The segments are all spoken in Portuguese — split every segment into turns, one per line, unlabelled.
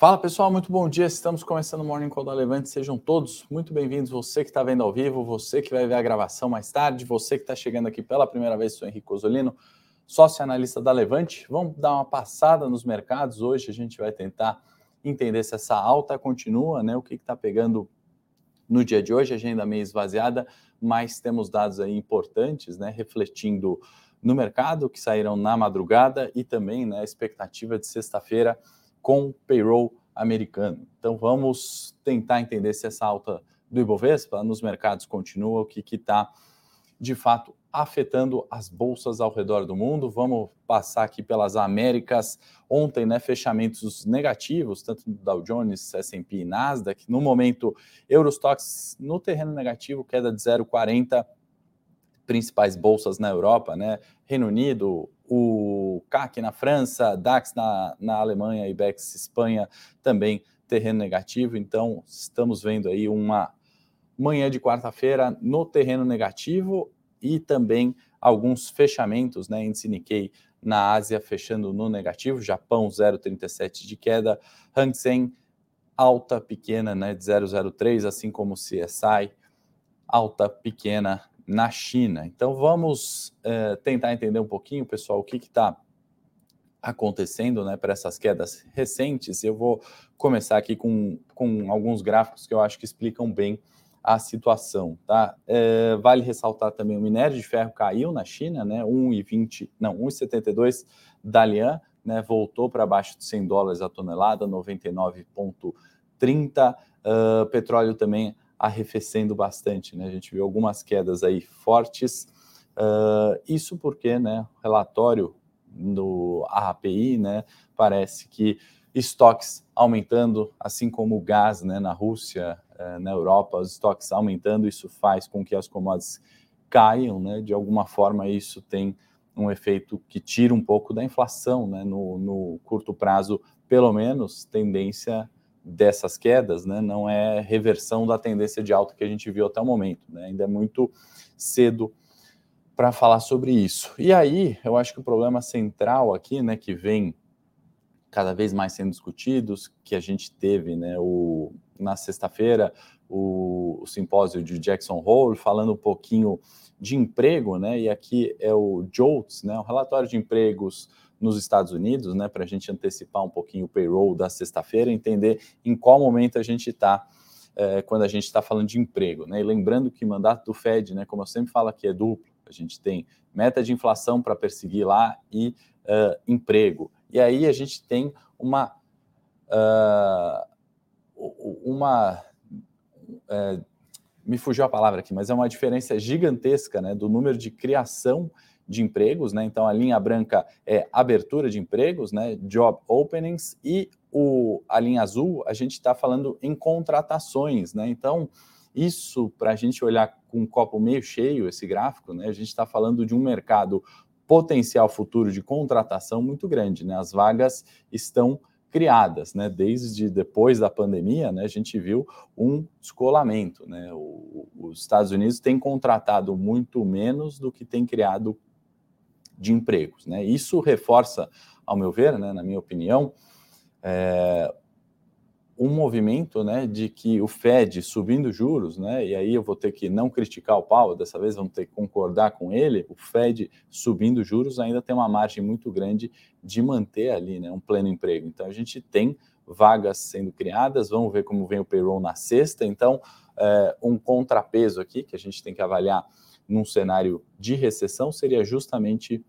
Fala pessoal, muito bom dia. Estamos começando o Morning Call da Levante. Sejam todos muito bem-vindos. Você que está vendo ao vivo, você que vai ver a gravação mais tarde, você que está chegando aqui pela primeira vez, sou Henrique Osolino, sócio analista da Levante. Vamos dar uma passada nos mercados. Hoje a gente vai tentar entender se essa alta continua, né? O que está pegando no dia de hoje, agenda meio esvaziada, mas temos dados aí importantes, né? Refletindo no mercado que saíram na madrugada e também né, a expectativa de sexta-feira com payroll americano. Então vamos tentar entender se essa alta do Ibovespa nos mercados continua, o que está de fato afetando as bolsas ao redor do mundo. Vamos passar aqui pelas Américas. Ontem, né, fechamentos negativos, tanto do Dow Jones, S&P e Nasdaq. No momento, Eurostox no terreno negativo, queda de 0,40. Principais bolsas na Europa, né? Reino Unido, o CAC na França, DAX na, na Alemanha, IBEX Espanha também terreno negativo. Então, estamos vendo aí uma manhã de quarta-feira no terreno negativo e também alguns fechamentos, né? Índice Nikkei na Ásia fechando no negativo, Japão 0,37 de queda, Hang Seng alta pequena, né, de 0,03, assim como o CSI alta pequena na China. Então vamos é, tentar entender um pouquinho, pessoal, o que está acontecendo né, para essas quedas recentes. Eu vou começar aqui com, com alguns gráficos que eu acho que explicam bem a situação. Tá? É, vale ressaltar também o minério de ferro caiu na China, né, 1,20, não, 1,72 Dalian, né, voltou para baixo de 100 dólares a tonelada, 99,30. Uh, petróleo também arrefecendo bastante. Né? A gente viu algumas quedas aí fortes. Uh, isso porque né, o relatório do API né, parece que estoques aumentando, assim como o gás né, na Rússia, uh, na Europa, os estoques aumentando, isso faz com que as commodities caiam. Né? De alguma forma, isso tem um efeito que tira um pouco da inflação né? no, no curto prazo, pelo menos, tendência dessas quedas, né, não é reversão da tendência de alta que a gente viu até o momento, né, ainda é muito cedo para falar sobre isso. E aí, eu acho que o problema central aqui, né, que vem cada vez mais sendo discutidos, que a gente teve, né, o, na sexta-feira, o, o, simpósio de Jackson Hole, falando um pouquinho de emprego, né, e aqui é o JOLTS, né, o relatório de empregos nos Estados Unidos, né, para a gente antecipar um pouquinho o payroll da sexta-feira, entender em qual momento a gente está é, quando a gente está falando de emprego. Né? E lembrando que o mandato do Fed, né, como eu sempre falo aqui, é duplo. A gente tem meta de inflação para perseguir lá e uh, emprego. E aí a gente tem uma. Uh, uma uh, me fugiu a palavra aqui, mas é uma diferença gigantesca né, do número de criação de empregos, né? Então a linha branca é abertura de empregos, né? Job openings e o, a linha azul a gente está falando em contratações, né? Então isso para a gente olhar com um copo meio cheio esse gráfico, né? A gente está falando de um mercado potencial futuro de contratação muito grande, né? As vagas estão criadas, né? Desde depois da pandemia, né? A gente viu um descolamento, né? O, os Estados Unidos têm contratado muito menos do que tem criado de empregos. Né? Isso reforça, ao meu ver, né, na minha opinião, é, um movimento né, de que o Fed subindo juros, né, e aí eu vou ter que não criticar o Paulo, dessa vez vamos ter que concordar com ele, o Fed subindo juros ainda tem uma margem muito grande de manter ali né, um pleno emprego. Então a gente tem vagas sendo criadas, vamos ver como vem o payroll na sexta, então é, um contrapeso aqui que a gente tem que avaliar num cenário de recessão seria justamente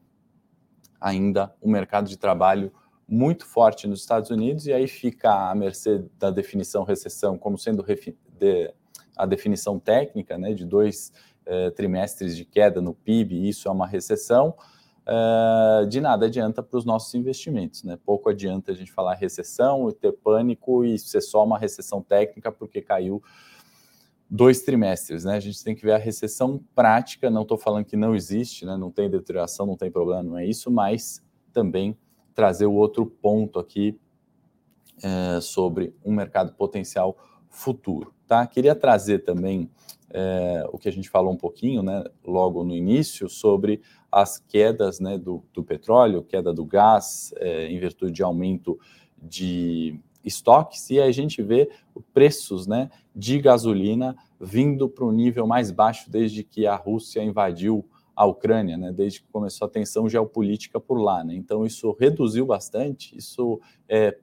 ainda um mercado de trabalho muito forte nos Estados Unidos e aí fica à mercê da definição recessão como sendo de, a definição técnica, né, de dois eh, trimestres de queda no PIB, isso é uma recessão, eh, de nada adianta para os nossos investimentos, né? Pouco adianta a gente falar recessão e ter pânico e ser só uma recessão técnica porque caiu dois trimestres, né? A gente tem que ver a recessão prática, não estou falando que não existe, né? Não tem deterioração, não tem problema, não é isso, mas também trazer o outro ponto aqui é, sobre um mercado potencial futuro, tá? Queria trazer também é, o que a gente falou um pouquinho, né? Logo no início sobre as quedas, né? Do, do petróleo, queda do gás, é, em virtude de aumento de estoques e a gente vê preços né, de gasolina vindo para um nível mais baixo desde que a Rússia invadiu a Ucrânia, né, desde que começou a tensão geopolítica por lá. Né? Então, isso reduziu bastante, isso é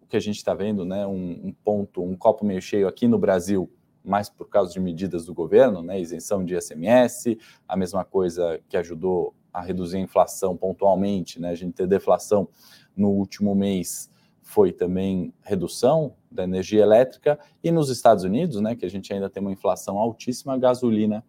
o que a gente está vendo, né, um, um, ponto, um copo meio cheio aqui no Brasil, mais por causa de medidas do governo, né, isenção de ICMS, a mesma coisa que ajudou a reduzir a inflação pontualmente, né, a gente ter deflação no último mês foi também redução da energia elétrica, e nos Estados Unidos, né, que a gente ainda tem uma inflação altíssima, a gasolina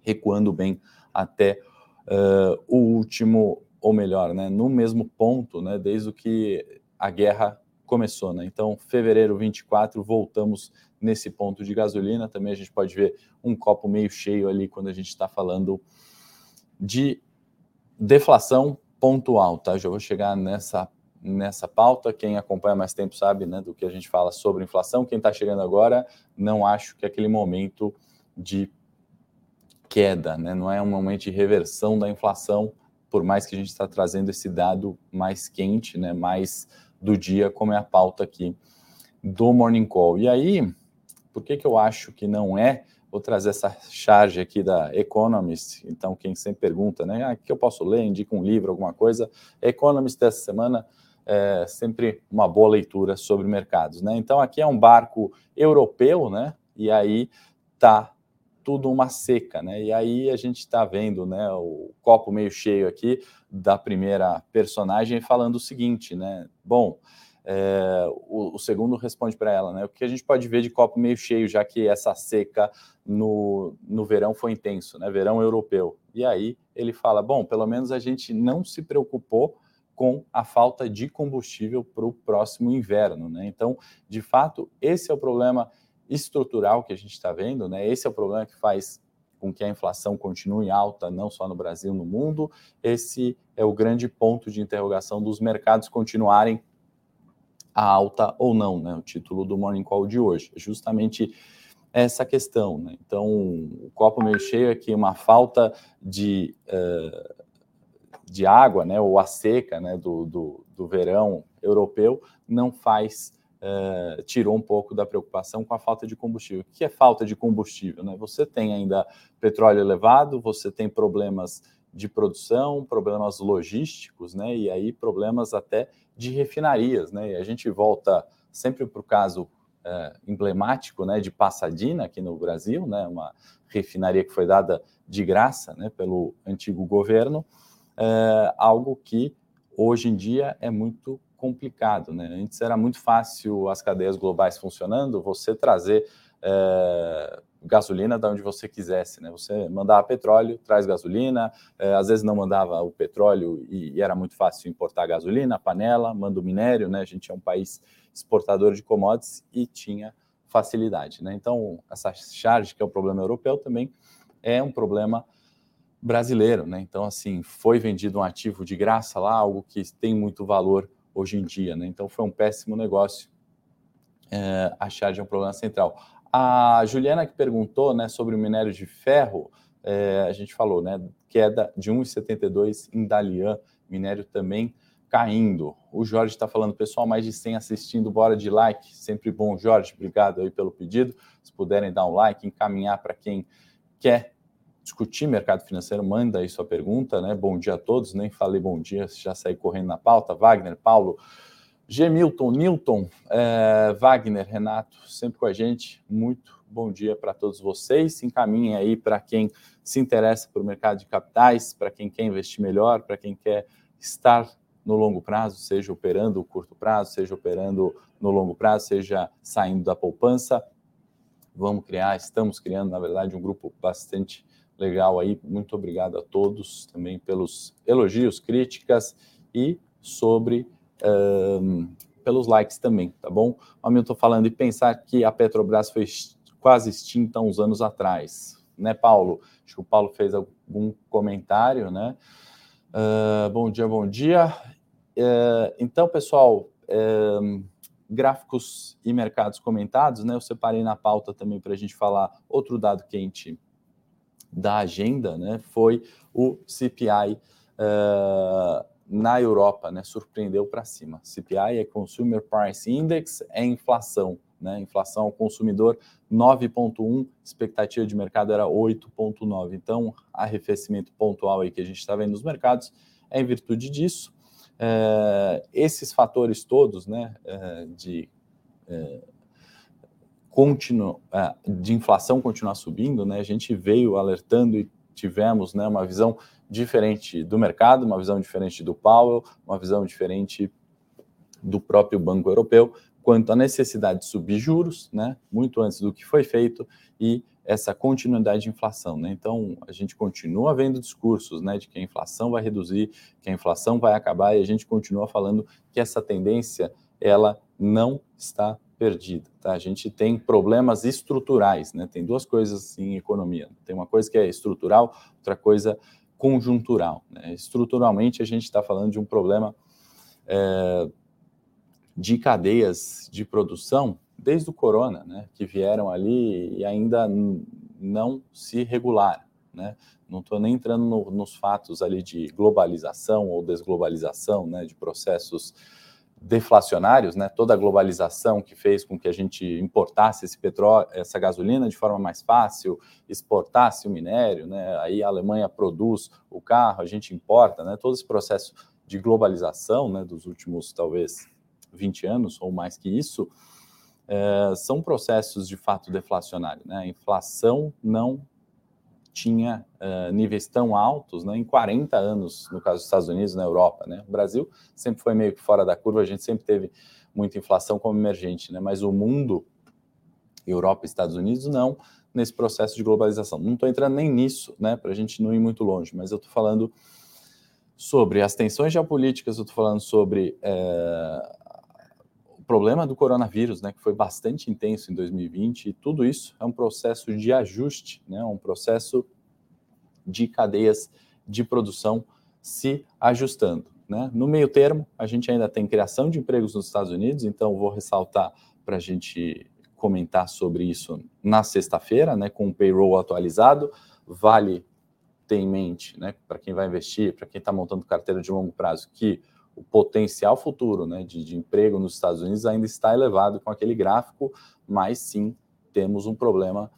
recuando bem até uh, o último, ou melhor, né, no mesmo ponto, né, desde o que a guerra começou. Né? Então, fevereiro 24, voltamos nesse ponto de gasolina. Também a gente pode ver um copo meio cheio ali quando a gente está falando de deflação pontual. Tá? Já vou chegar nessa nessa pauta. Quem acompanha mais tempo sabe né, do que a gente fala sobre inflação. Quem está chegando agora, não acho que é aquele momento de queda, né? não é um momento de reversão da inflação, por mais que a gente está trazendo esse dado mais quente, né? mais do dia, como é a pauta aqui do Morning Call. E aí, por que, que eu acho que não é? Vou trazer essa charge aqui da Economist. Então, quem sempre pergunta, né? Ah, que eu posso ler? Indica um livro, alguma coisa. Economist dessa semana é sempre uma boa leitura sobre mercados, né? Então, aqui é um barco europeu, né? E aí tá tudo uma seca, né? E aí a gente está vendo, né, o copo meio cheio aqui da primeira personagem falando o seguinte, né? Bom, é, o, o, segundo responde para ela, né? O que a gente pode ver de copo meio cheio, já que essa seca no, no verão foi intenso, né? Verão europeu. E aí ele fala, bom, pelo menos a gente não se preocupou com a falta de combustível para o próximo inverno, né? Então, de fato, esse é o problema estrutural que a gente está vendo, né? Esse é o problema que faz com que a inflação continue alta, não só no Brasil, no mundo. Esse é o grande ponto de interrogação dos mercados continuarem a alta ou não, né? O título do Morning Call de hoje. É justamente essa questão, né? Então, o copo meio cheio aqui, uma falta de, uh, de água, né? Ou a seca, né? Do, do, do verão europeu não faz Uh, tirou um pouco da preocupação com a falta de combustível. O que é falta de combustível? Né? Você tem ainda petróleo elevado, você tem problemas de produção, problemas logísticos, né? e aí problemas até de refinarias. Né? E a gente volta sempre para o caso uh, emblemático né, de Passadina, aqui no Brasil, né? uma refinaria que foi dada de graça né, pelo antigo governo, uh, algo que hoje em dia é muito complicado. Né? Antes era muito fácil as cadeias globais funcionando, você trazer é, gasolina de onde você quisesse. Né? Você mandava petróleo, traz gasolina, é, às vezes não mandava o petróleo e, e, era muito fácil importar gasolina, panela, manda o minério, né? a gente é um país exportador de commodities e tinha facilidade. Né? Então, essa charge, que é o problema europeu, também é um problema brasileiro, né? Então, assim, foi vendido um ativo de graça lá, algo que tem muito valor hoje em dia. Né? Então foi um péssimo negócio é, achar de um problema central. A Juliana que perguntou né, sobre o minério de ferro, é, a gente falou, né? Queda de 1,72 em Dalian, minério também caindo. O Jorge está falando, pessoal, mais de 100 assistindo, bora de like, sempre bom, Jorge, obrigado aí pelo pedido. Se puderem dar um like, encaminhar para quem quer discutir mercado financeiro, manda aí sua pergunta, né? Bom dia a todos, nem falei bom dia, já saí correndo na pauta. Wagner, Paulo, G. Milton, Newton, é, Wagner, Renato, sempre com a gente. Muito bom dia para todos vocês. Se encaminhem aí para quem se interessa por mercado de capitais, para quem quer investir melhor, para quem quer estar no longo prazo, seja operando o curto prazo, seja operando no longo prazo, seja saindo da poupança. Vamos criar, estamos criando, na verdade, um grupo bastante legal aí. Muito obrigado a todos também pelos elogios, críticas e sobre um, pelos likes também, tá bom? Hamilton falando e pensar que a Petrobras foi quase extinta uns anos atrás, né, Paulo? Acho que o Paulo fez algum comentário, né? Uh, bom dia, bom dia. Uh, então, pessoal, uh, gráficos e mercados comentados, né? Eu separei na pauta também para a gente falar outro dado quente da agenda né, foi o CPI uh, eh, na Europa, né, surpreendeu para cima. CPI é Consumer Price Index, é inflação, né? Inflação ao consumidor 9,1, expectativa de mercado era 8,9. Então, arrefecimento pontual aí que a gente está vendo nos mercados é em virtude disso. É, esses fatores todos, né, é, de continu, é, de inflação continuar subindo, né, a gente veio alertando e tivemos, né, uma visão diferente do mercado, uma visão diferente do Powell, uma visão diferente do próprio Banco Europeu, quanto à necessidade de subir juros, né, muito antes do que foi feito, e essa continuidade de inflação. Né? Então, a gente continua vendo discursos né, de que a inflação vai reduzir, que a inflação vai acabar, e a gente continua falando que essa tendência ela não está perdida. Tá? A gente tem problemas estruturais, né? tem duas coisas em economia. Tem uma coisa que é estrutural, outra coisa conjuntural. Né? Estruturalmente, a gente está falando de um problema é, de cadeias de produção desde o corona, né, que vieram ali e ainda não se regularam. Né? Não estou nem entrando no, nos fatos ali de globalização ou desglobalização, né, de processos deflacionários, né? Toda a globalização que fez com que a gente importasse esse petróleo, essa gasolina de forma mais fácil, exportasse o minério, né? Aí a Alemanha produz o carro, a gente importa, né? Todo esse processo de globalização, né, dos últimos talvez 20 anos ou mais que isso, é, são processos de fato deflacionários. Né? A inflação não tinha uh, níveis tão altos né, em 40 anos, no caso dos Estados Unidos, na Europa. Né? O Brasil sempre foi meio que fora da curva, a gente sempre teve muita inflação como emergente, né? mas o mundo, Europa e Estados Unidos, não nesse processo de globalização. Não estou entrando nem nisso, né, para a gente não ir muito longe, mas eu estou falando sobre as tensões geopolíticas, eu estou falando sobre é, problema do coronavírus, né, que foi bastante intenso em 2020, e tudo isso é um processo de ajuste, né, um processo de cadeias de produção se ajustando. Né? No meio termo, a gente ainda tem criação de empregos nos Estados Unidos, então vou ressaltar para a gente comentar sobre isso na sexta-feira, né, com o payroll atualizado. Vale ter em mente, né, para quem vai investir, para quem está montando carteira de longo prazo, que o potencial futuro né, de, de, emprego nos Estados Unidos ainda está elevado com aquele gráfico, mas sim temos um problema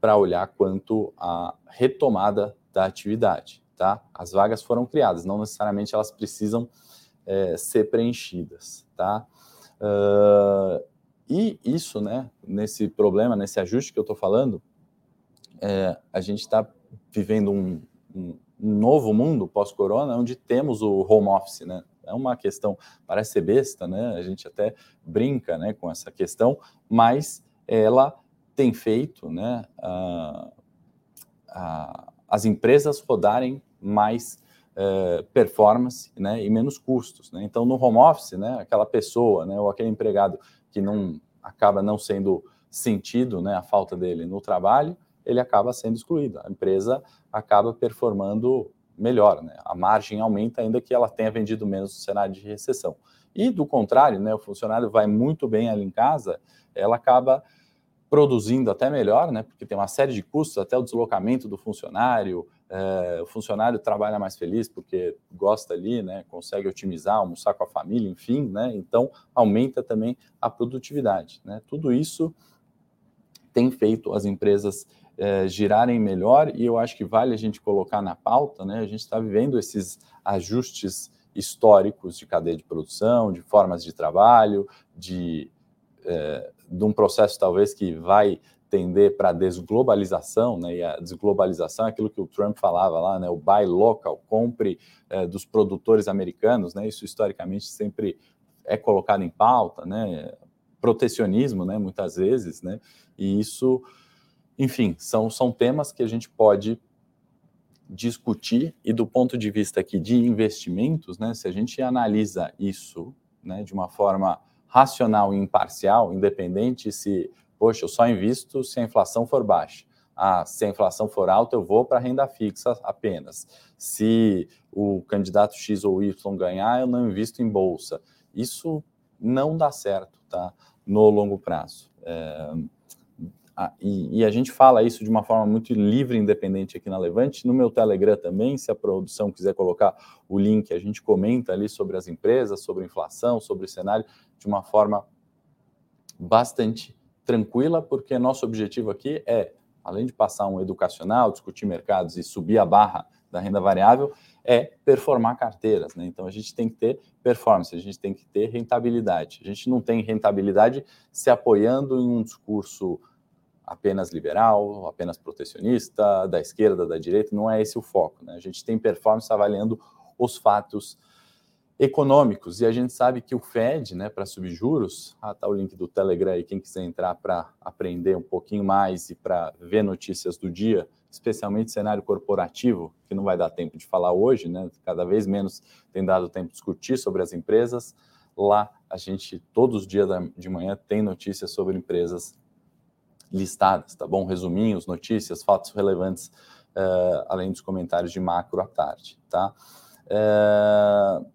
para olhar quanto à retomada da atividade. Tá? As vagas foram criadas, não necessariamente elas precisam é, ser preenchidas. Tá? Uh, e isso, né, nesse problema, nesse ajuste que eu estou falando, é, a gente está vivendo um, um, novo mundo pós-corona, onde temos o home office, né? É uma questão, parece ser besta, né? A gente até brinca né, com essa questão, mas ela tem feito né, as empresas rodarem mais é, performance né, e menos custos. Né? Então, no home office, né, aquela pessoa né, ou aquele empregado que não acaba não sendo sentido né, a falta dele no trabalho, ele acaba sendo excluído. A empresa acaba performando melhor, né? A margem aumenta ainda que ela tenha vendido menos no cenário de recessão. E do contrário, né, o funcionário vai muito bem ali em casa, ela acaba produzindo até melhor, né? Porque tem uma série de custos, até o deslocamento do funcionário, é, o funcionário trabalha mais feliz porque gosta ali, né? Consegue otimizar, almoçar com a família, enfim, né? Então aumenta também a produtividade, né? Tudo isso tem feito as empresas é, girarem melhor e eu acho que vale a gente colocar na pauta, né? A gente está vivendo esses ajustes históricos de cadeia de produção, de formas de trabalho, de, é, de um processo talvez que vai tender para a desglobalização, né? E a desglobalização é aquilo que o Trump falava lá, né? O buy local, compre é, dos produtores americanos, né? Isso historicamente sempre é colocado em pauta, né? Protecionismo, né? Muitas vezes, né? E isso enfim, são, são temas que a gente pode discutir e do ponto de vista aqui de investimentos, né, se a gente analisa isso né, de uma forma racional e imparcial, independente se, poxa, eu só invisto se a inflação for baixa. Ah, se a inflação for alta, eu vou para a renda fixa apenas. Se o candidato X ou Y ganhar, eu não invisto em bolsa. Isso não dá certo, tá? No longo prazo. É e, e, a gente fala isso de uma forma muito livre e independente aqui na Levante. No meu Telegram também, se a produção quiser colocar o link, a gente comenta ali sobre as empresas, sobre inflação, sobre o cenário, de uma forma bastante tranquila, porque nosso objetivo aqui é, além de passar um educacional, discutir mercados e subir a barra da renda variável, é performar carteiras. Né? Então a gente tem que ter performance, a gente tem que ter rentabilidade. A gente não tem rentabilidade se apoiando em um discurso apenas liberal, apenas protecionista, da esquerda, da direita, não é esse o foco. Né? A gente tem performance avaliando os fatos econômicos e a gente sabe que o Fed, né, para subir juros, ah, tá o link do Telegram aí, quem quiser entrar para aprender um pouquinho mais e para ver notícias do dia, especialmente cenário corporativo, que não vai dar tempo de falar hoje, né? Cada vez menos tem dado tempo de discutir sobre as empresas. Lá a gente todos os dias de manhã tem notícias sobre empresas listadas, tá bom? Resuminhos, notícias, fatos relevantes, uh, além dos comentários de macro à tarde, tá? Uh,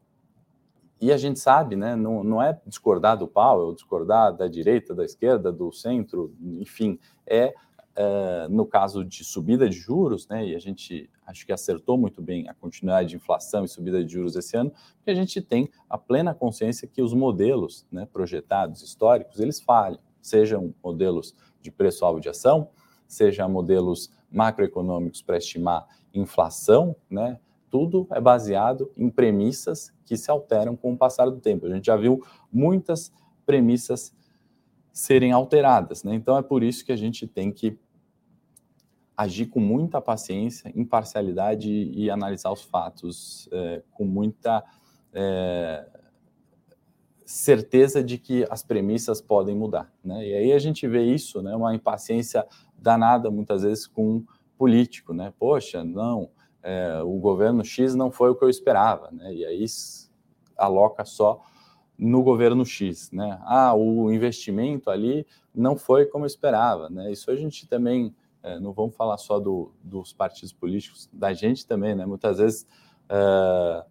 e a gente sabe, né, não, não é discordar do Powell, discordar da direita, da esquerda, do centro, enfim, é, uh, no caso de subida de juros, né, e a gente acho que acertou muito bem a continuidade de inflação e subida de juros esse ano, porque a gente tem a plena consciência que os modelos né, projetados históricos, eles falham, sejam modelos de preço-alvo de ação, seja modelos macroeconômicos para estimar inflação, né? Tudo é baseado em premissas que se alteram com o passar do tempo. A gente já viu muitas premissas serem alteradas, né? Então é por isso que a gente tem que agir com muita paciência, imparcialidade e, analisar os fatos é, com muita é, certeza de que as premissas podem mudar. Né? E aí a gente vê isso, né, uma impaciência danada muitas vezes com um político. Né? Poxa, não, é, o governo X não foi o que eu esperava. Né? E aí aloca só no governo X. Né? Ah, o investimento ali não foi como eu esperava. Né? Isso a gente também, é, não vamos falar só do, dos partidos políticos, da gente também, né? muitas vezes... É,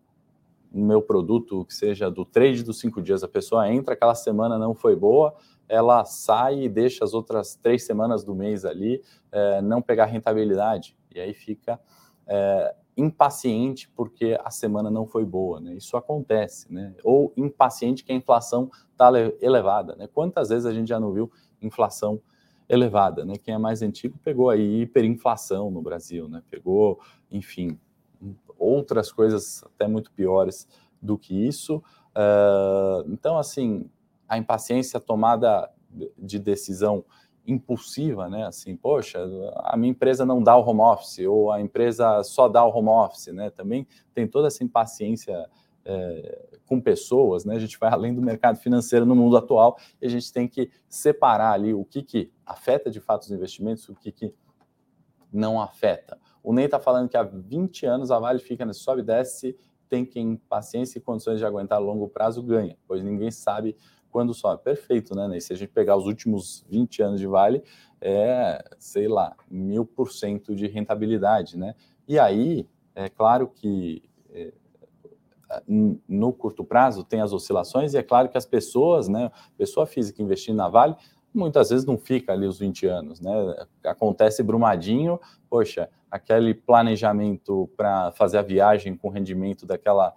meu produto, que seja do trade dos cinco dias, a pessoa entra, aquela semana não foi boa, ela sai e deixa as outras três semanas do mês ali é, não pegar rentabilidade. E aí fica é, impaciente porque a semana não foi boa, né? Isso acontece, né? Ou impaciente que a inflação está elevada, né? Quantas vezes a gente já não viu inflação elevada, né? Quem é mais antigo pegou aí hiperinflação no Brasil, né? Pegou, enfim, outras coisas até muito piores do que isso. Uh, então, assim, a impaciência, tomada de decisão impulsiva, né? Assim, poxa, a minha empresa não dá o home office, ou a empresa só dá o home office, né? Também tem toda essa impaciência é, com pessoas, né? A gente vai além do mercado financeiro no mundo atual e a gente tem que separar ali o que, que afeta de fato os investimentos, o que, que não afeta. O Ney está falando que há 20 anos a Vale fica nesse sobe e desce, tem quem paciência e condições de aguentar a longo prazo ganha, pois ninguém sabe quando sobe. Perfeito, né, Ney? Se a gente pegar os últimos 20 anos de Vale, é, sei lá, mil por cento de rentabilidade, né? E aí, é claro que é, no curto prazo tem as oscilações e é claro que as pessoas, né, pessoa física investindo na Vale, muitas vezes não fica ali os 20 anos, né? Acontece brumadinho, poxa, aquele planejamento para fazer a viagem com rendimento daquela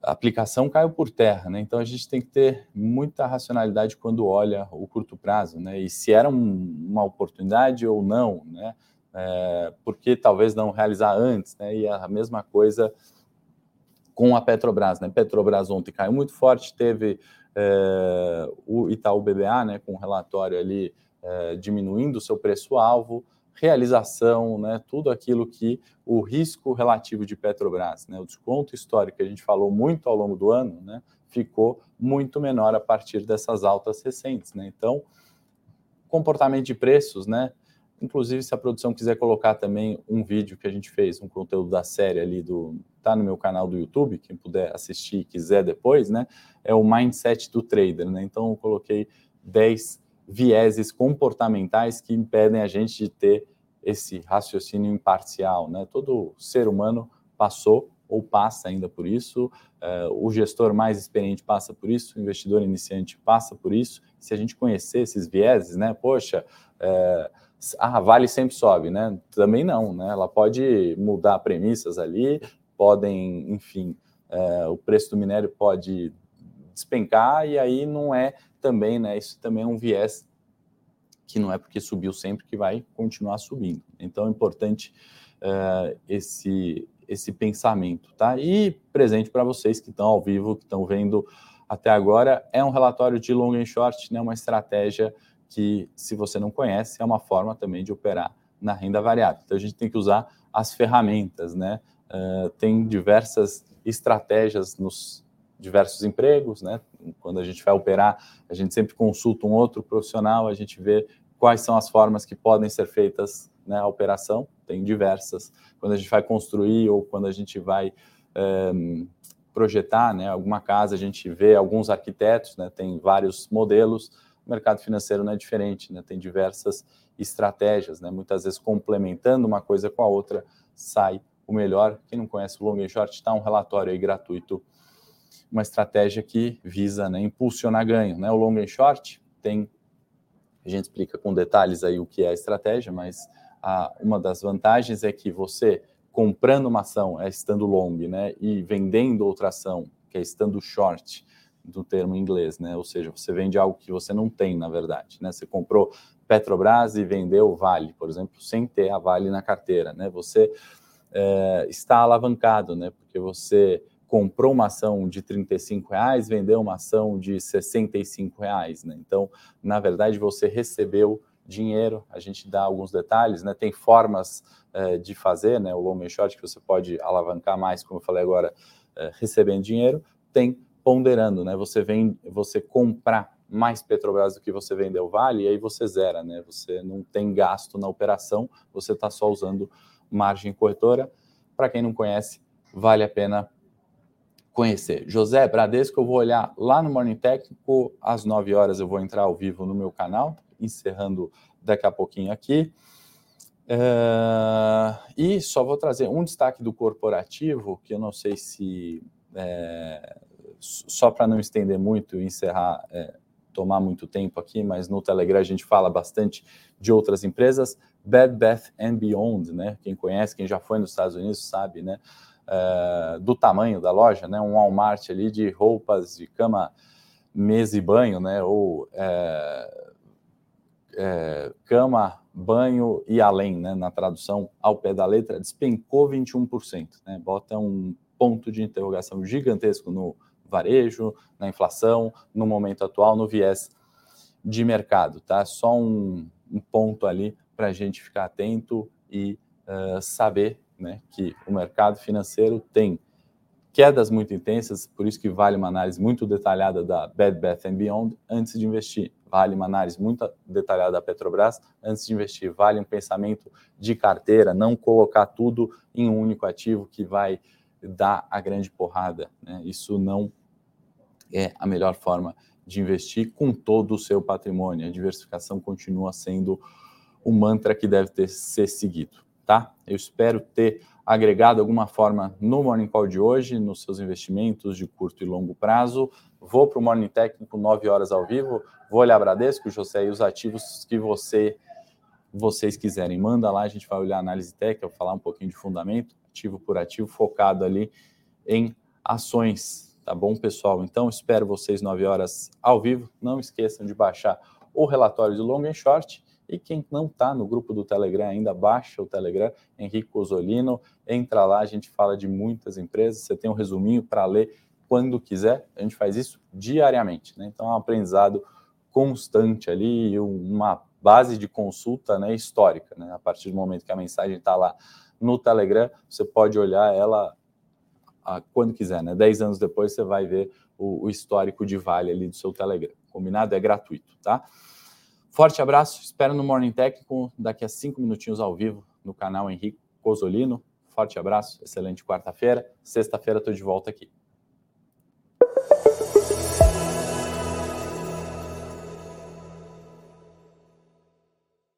aplicação caiu por terra, né? Então a gente tem que ter muita racionalidade quando olha o curto prazo, né? E se era um, uma oportunidade ou não, né? É, porque talvez não realizar antes, né? E a mesma coisa com a Petrobras, né? Petrobras ontem caiu muito forte, teve é, o Itaú BBA, né, com um relatório ali é, diminuindo o seu preço-alvo, realização, né, tudo aquilo que o risco relativo de Petrobras, né, o desconto histórico que a gente falou muito ao longo do ano, né, ficou muito menor a partir dessas altas recentes. Né? Então, comportamento de preços, né, Inclusive, se a produção quiser colocar também um vídeo que a gente fez, um conteúdo da série ali do. tá no meu canal do YouTube, quem puder assistir e quiser depois, né? É o mindset do trader, né? Então eu coloquei 10 vieses comportamentais que impedem a gente de ter esse raciocínio imparcial, né? Todo ser humano passou ou passa ainda por isso, uh, o gestor mais experiente passa por isso, o investidor iniciante passa por isso. Se a gente conhecer esses vieses, né, poxa, uh, a Vale sempre sobe, né? Também não, né? Ela pode mudar premissas ali, podem, enfim, uh, o preço do minério pode despencar e aí não é também, né? Isso também é um viés que não é porque subiu sempre que vai continuar subindo. Então é importante uh, esse esse pensamento, tá? E presente para vocês que estão ao vivo, que estão vendo até agora, é um relatório de long and short, né? Uma estratégia que, se você não conhece, é uma forma também de operar na renda variável. Então a gente tem que usar as ferramentas, né? Uh, tem diversas estratégias nos diversos empregos, né? Quando a gente vai operar, a gente sempre consulta um outro profissional, a gente vê quais são as formas que podem ser feitas né, a operação, tem diversas. Quando a gente vai construir ou quando a gente vai um, projetar né, alguma casa, a gente vê alguns arquitetos, né, tem vários modelos. O mercado financeiro não é diferente, né, tem diversas estratégias, né, muitas vezes complementando uma coisa com a outra, sai o melhor. Quem não conhece o long and short, está um relatório aí gratuito, uma estratégia que visa né, impulsionar ganho. Né? O long and short tem a gente explica com detalhes aí o que é a estratégia, mas a, uma das vantagens é que você comprando uma ação é estando long, né, e vendendo outra ação, que é estando short, do termo inglês, né? Ou seja, você vende algo que você não tem, na verdade, né? Você comprou Petrobras e vendeu Vale, por exemplo, sem ter a Vale na carteira, né? Você é, está alavancado, né? Porque você comprou uma ação de 35 reais, vendeu uma ação de 65 reais, né? Então, na verdade, você recebeu dinheiro. A gente dá alguns detalhes, né? Tem formas eh, de fazer, né? O long and short que você pode alavancar mais, como eu falei agora, eh, recebendo dinheiro. Tem ponderando, né? Você vem, você comprar mais Petrobras do que você vendeu Vale, e aí você zera, né? Você não tem gasto na operação, você está só usando margem corretora. Para quem não conhece, vale a pena conhecer. José Bradesco, eu vou olhar lá no Morning Técnico, às 9 horas eu vou entrar ao vivo no meu canal, encerrando daqui a pouquinho aqui. É, e só vou trazer um destaque do corporativo, que eu não sei se, é, só para não estender muito e encerrar, é, tomar muito tempo aqui, mas no Telegram a gente fala bastante de outras empresas, Bed Bath and Beyond, né? Quem conhece, quem já foi nos Estados Unidos sabe, né? uh, do tamanho da loja, né? Um Walmart ali de roupas de cama, mesa e banho, né? Ou é, é, cama, banho e além, né? Na tradução ao pé da letra, despencou 21%, né? Bota um ponto de interrogação gigantesco no varejo, na inflação, no momento atual, no viés de mercado, tá? Só um, um ponto ali para a gente ficar atento e uh, saber né, que o mercado financeiro tem quedas muito intensas, por isso que vale uma análise muito detalhada da Bed Bath Beyond antes de investir. Vale uma análise muito detalhada da Petrobras antes de investir. Vale um pensamento de carteira, não colocar tudo em um único ativo que vai dar a grande porrada. Né? Isso não é a melhor forma de investir com todo o seu patrimônio. A diversificação continua sendo o mantra que deve ter ser seguido tá? Eu espero ter agregado alguma forma no Morning Call de hoje, nos seus investimentos de curto e longo prazo. Vou para o Morning Técnico 9 horas ao vivo, vou olhar Bradesco, José, e os ativos que você vocês quiserem. Manda lá, a gente vai olhar análise técnica, falar um pouquinho de fundamento, ativo por ativo, focado ali em ações, tá bom, pessoal? Então, espero vocês 9 horas ao vivo. Não esqueçam de baixar o relatório do Long and Short e quem não está no grupo do Telegram ainda, baixa o Telegram, Henrique Osolino, entra lá, a gente fala de muitas empresas, você tem um resuminho para ler quando quiser, a gente faz isso diariamente, né? Então é um aprendizado constante ali, uma base de consulta né, histórica, né? A partir do momento que a mensagem está lá no Telegram, você pode olhar ela quando quiser, né? Dez anos depois você vai ver o, o histórico de Vale ali do seu Telegram. Combinado? É gratuito, tá? Forte abraço, espero no Morning Técnico daqui a cinco minutinhos ao vivo no canal Henrique Cosolino. Forte abraço, excelente quarta-feira. Sexta-feira estou de volta aqui.